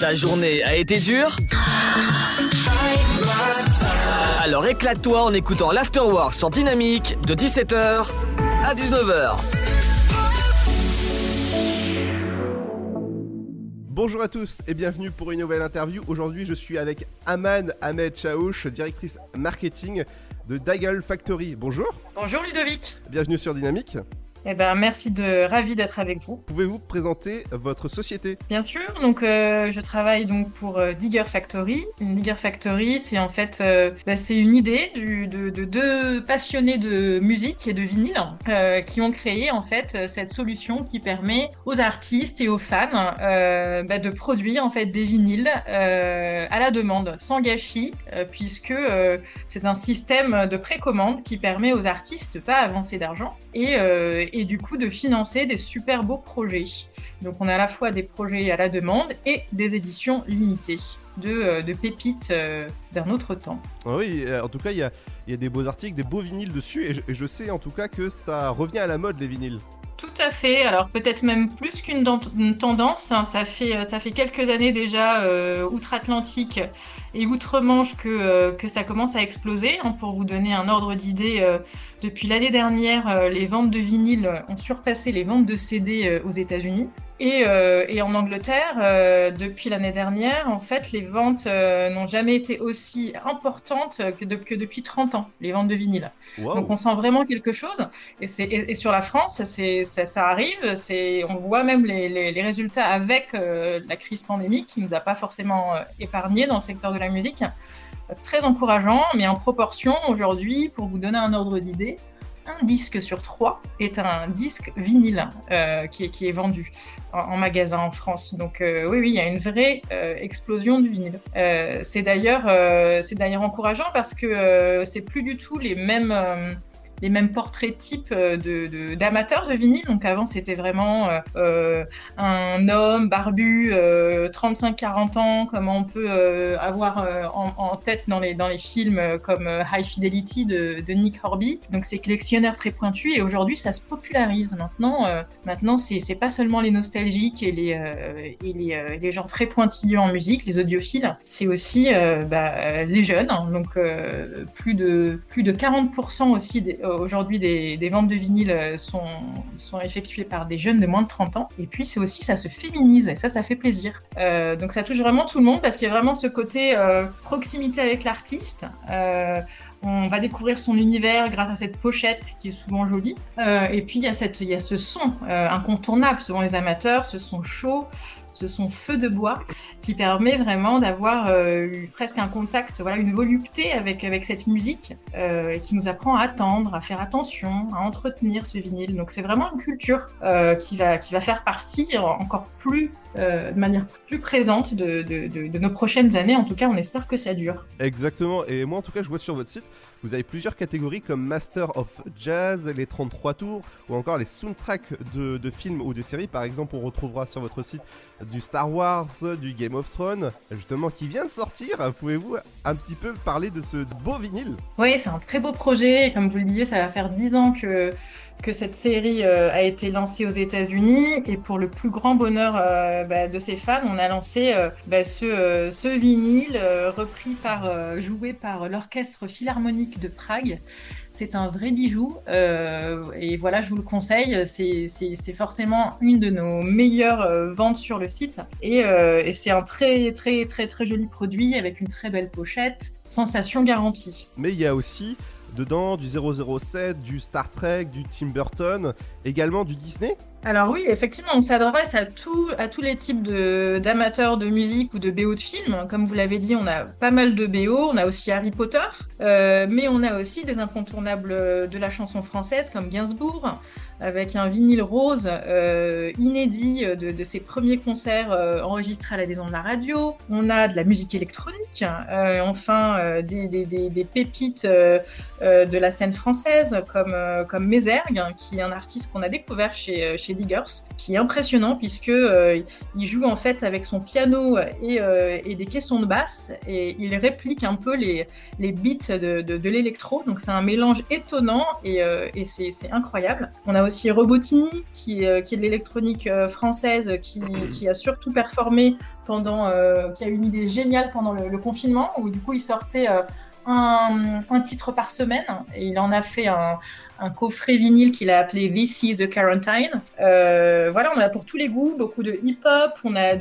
Ta journée a été dure Alors éclate-toi en écoutant l'Afterwork sur Dynamique de 17h à 19h. Bonjour à tous et bienvenue pour une nouvelle interview. Aujourd'hui, je suis avec Aman Ahmed Chaouch, directrice marketing de Daigle Factory. Bonjour. Bonjour Ludovic. Bienvenue sur Dynamique. Eh ben, merci de ravi d'être avec vous. Pouvez-vous présenter votre société? Bien sûr. Donc, euh, je travaille donc pour euh, Digger Factory. Une Digger Factory, c'est en fait, euh, bah, c'est une idée de, deux passionnés de musique et de vinyle qui ont créé en fait cette solution qui permet aux artistes et aux fans bah, de produire en fait des vinyles à la demande, sans gâchis, puisque c'est un système de précommande qui permet aux artistes de pas avancer d'argent et et du coup de financer des super beaux projets. Donc on a à la fois des projets à la demande et des éditions limitées de, euh, de pépites euh, d'un autre temps. Ah oui, euh, en tout cas il y a, y a, des beaux articles, des beaux vinyles dessus et je, sais en tout cas que ça revient à la mode les vinyles. Tout à fait. Alors peut-être même plus qu'une tendance. Hein. Ça fait ça fait quelques années déjà outre-Atlantique et outre-Manche que que ça commence à exploser. Hein. Pour vous donner un ordre d'idée, depuis l'année dernière, euh, les ventes de vinyle ont surpassé les ventes de CD euh, aux États-Unis. Et, euh, en Angleterre, depuis l'année dernière, en fait, les ventes n'ont jamais été aussi importantes que, depuis 30 ans, les ventes de vinyle. Donc on sent vraiment quelque chose. Et, sur la France, ça, ça, arrive. On voit même les, résultats avec la crise pandémique qui ne nous a pas forcément épargnés dans le secteur de la musique très encourageant, mais en proportion, aujourd'hui, pour vous donner un ordre d'idée, un disque sur trois est un disque vinyle euh, qui, est, qui, est, vendu en, magasin en France. Donc euh, oui, oui, il y a une vraie euh, explosion du vinyle. c'est d'ailleurs, c'est d'ailleurs encourageant parce que c'est plus du tout les mêmes les mêmes portraits types euh, de, d'amateurs de, vinyle. Donc avant, c'était vraiment euh, euh, un homme barbu, 35-40 ans, comme on peut avoir en, tête dans les, dans les films comme High Fidelity de, Nick Horby. Donc c'est collectionneur très pointu et aujourd'hui, ça se popularise. Maintenant, maintenant c'est, pas seulement les nostalgiques et les, et les, les, gens très pointilleux en musique, les audiophiles, c'est aussi bah, les jeunes. Donc plus, de, plus de 40% aussi des, euh, aujourd'hui, des, ventes de vinyle euh, sont, effectuées par des jeunes de moins de 30 ans. Et puis, c'est aussi, ça se féminise et ça, ça fait plaisir. Euh, donc, ça touche vraiment tout le monde parce qu'il y a vraiment ce côté proximité avec l'artiste. on va découvrir son univers grâce à cette pochette qui est souvent jolie. et puis, il y a ce son incontournable selon les amateurs, ce son chaud ce son feu de bois qui permet vraiment d'avoir euh, presque un contact, voilà, une volupté avec, avec cette musique euh, qui nous apprend à attendre, à faire attention, à entretenir ce vinyle. Donc c'est vraiment une culture euh, qui, va, qui va faire partie encore plus, de manière plus présente de, de, de, nos prochaines années. En tout cas, on espère que ça dure. Exactement. Et moi, en tout cas, je vois sur votre site, vous avez plusieurs catégories comme Master of Jazz, les 33 tours, ou encore les soundtracks de, films ou de séries. Par exemple, on retrouvera sur votre site du Star Wars, du Game of Thrones, justement qui vient de sortir. Pouvez-vous un petit peu parler de ce beau vinyle? Oui, c'est un très beau projet. Comme vous le disiez, ça va faire 10 ans que, que cette série euh, a été lancée aux États-Unis. Et pour le plus grand bonheur euh, bah, de ses fans, on a lancé euh, bah, ce, ce, vinyle repris par, joué par l'Orchestre Philharmonique de Prague. C'est un vrai bijou. Et voilà, je vous le conseille. C'est forcément une de nos meilleures ventes sur le site. Et, c'est un très, très, très, très joli produit avec une très belle pochette. Sensation garantie. Mais il y a aussi dedans du 007, du Star Trek, du Tim Burton, également du Disney. Alors oui, effectivement, on s'adresse à, à tous les types d'amateurs de, musique ou de BO de films. Comme vous l'avez dit, on a pas mal de BO, on a aussi Harry Potter, euh, mais on a aussi des incontournables de la chanson française comme Gainsbourg, avec un vinyle rose euh, inédit de, ses premiers concerts euh, enregistrés à la maison de la radio. On a de la musique électronique, enfin des, pépites de la scène française comme, comme Mézergue, qui est un artiste qu'on a découvert chez, chez Diggers, qui est impressionnant puisque euh, il joue en fait avec son piano et, euh, des caissons de basse et il réplique un peu les, beats de, de, l'électro. Donc c'est un mélange étonnant et, euh, c'est incroyable. Aussi Robotini, qui, qui est de l'électronique française, qui, a surtout performé pendant, qui a une idée géniale pendant le, le confinement, où du coup il sortait un, un, titre par semaine et il en a fait un, un coffret vinyle qu'il a appelé This is the Quarantine. Euh, voilà, on a pour tous les goûts, beaucoup de hip-hop, on, a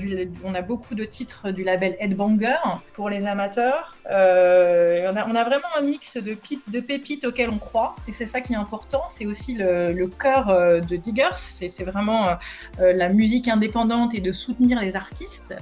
on a beaucoup de titres du label Headbanger pour les amateurs. Euh, on, a, on, a, vraiment un mix de, de pépites auxquelles on croit, et c'est ça qui est important. C'est aussi le, le cœur euh, de Diggers, c'est vraiment la musique indépendante et de soutenir les artistes.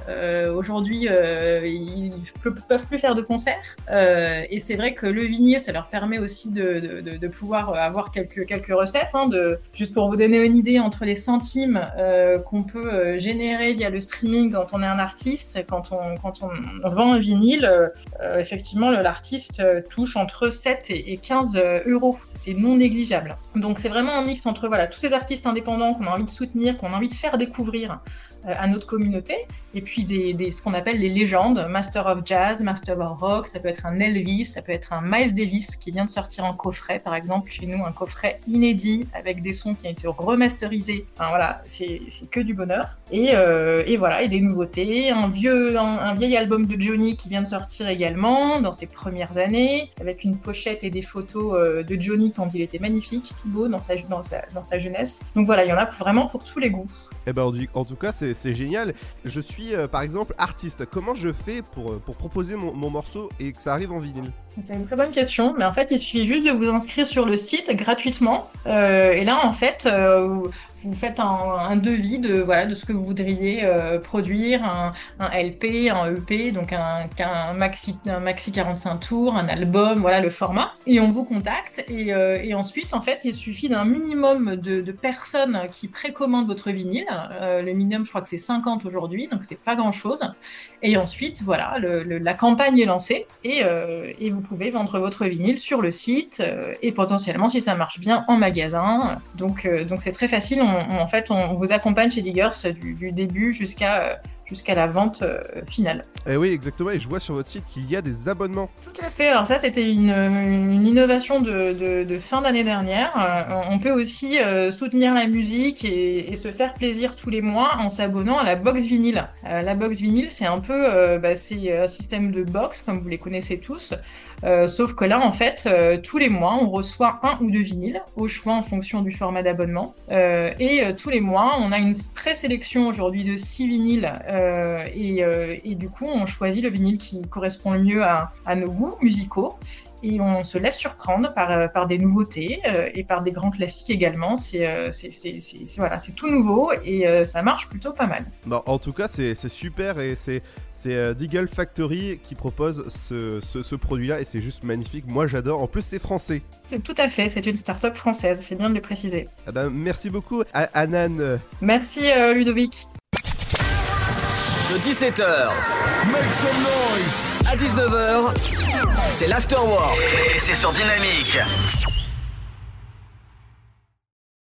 Aujourd'hui, ils ne peuvent plus faire de concerts, et c'est vrai que le vinyle, ça leur permet aussi de, de, de pouvoir avoir quelques, quelques recettes. Hein, de, juste pour vous donner une idée, entre les centimes euh, qu'on peut euh, générer via le streaming quand on est un artiste, quand on, quand on vend un vinyle, euh, effectivement, l'artiste touche entre 7 et 15 euros. C'est non négligeable. Donc c'est vraiment un mix entre voilà, tous ces artistes indépendants qu'on a envie de soutenir, qu'on a envie de faire découvrir à notre communauté, et puis des ce qu'on appelle les légendes, Master of Jazz, Master of Rock, ça peut être un Elvis, ça peut être un Miles Davis qui vient de sortir en coffret, par exemple, chez nous, un coffret inédit avec des sons qui ont été remasterisés. Enfin voilà, c'est que du bonheur. Et, euh, et, voilà, et des nouveautés, un vieux, un, vieil album de Johnny qui vient de sortir également dans ses premières années, avec une pochette et des photos euh, de Johnny quand il était magnifique, tout beau dans sa, dans sa, dans sa jeunesse. Donc voilà, il y en a vraiment pour tous les goûts. Eh ben, en tout cas, c'est génial. Je suis, euh, par exemple, artiste. Comment je fais pour, euh, proposer mon, morceau et que ça arrive en vinyle? C'est une très bonne question. Mais en fait, il suffit juste de vous inscrire sur le site gratuitement. Euh, et là, en fait, vous faites un, devis de, voilà, de ce que vous voudriez euh, produire, un, LP, un EP, donc un, maxi, un maxi 45 tours, un album, voilà le format. Et on vous contacte. Et, euh, ensuite, en fait, il suffit d'un minimum de, personnes qui précommandent votre vinyle. Euh, le minimum, je crois que c'est 50 aujourd'hui, donc c'est pas grand-chose. Et ensuite, voilà, la campagne est lancée et, vous pouvez vendre votre vinyle sur le site et potentiellement, si ça marche bien, en magasin. Donc, donc c'est très facile. En fait, on, vous accompagne chez Diggers du, début jusqu'à euh, jusqu'à la vente euh, finale. Et eh oui, exactement. Et je vois sur votre site qu'il y a des abonnements. Tout à fait. Alors ça, c'était une, une, innovation de, de, de fin d'année dernière. Euh, on peut aussi soutenir la musique et, et, se faire plaisir tous les mois en s'abonnant à la box vinyle. la box vinyle, c'est un peu, bah, c'est un système de box comme vous les connaissez tous. Euh, sauf que là, en fait, euh, tous les mois, on reçoit un ou deux vinyles, au choix en fonction du format d'abonnement. Euh, et tous les mois, on a une présélection aujourd'hui de six vinyles. Et, et, du coup, on choisit le vinyle qui correspond le mieux à, à nos goûts musicaux et on se laisse surprendre par, euh, par des nouveautés euh, et par des grands classiques également. C'est euh, voilà, tout nouveau et ça marche plutôt pas mal. Bon, en tout cas, c'est super et c'est Deagle Factory qui propose ce, ce, produit-là et c'est juste magnifique. Moi, j'adore. En plus, c'est français. C'est tout à fait. C'est une start-up française. C'est bien de le préciser. Ah ben, merci beaucoup, Anan. Merci, Ludovic. De 17h. Make some noise. À 19h c'est l'Afterwork et c'est sur Dynamique.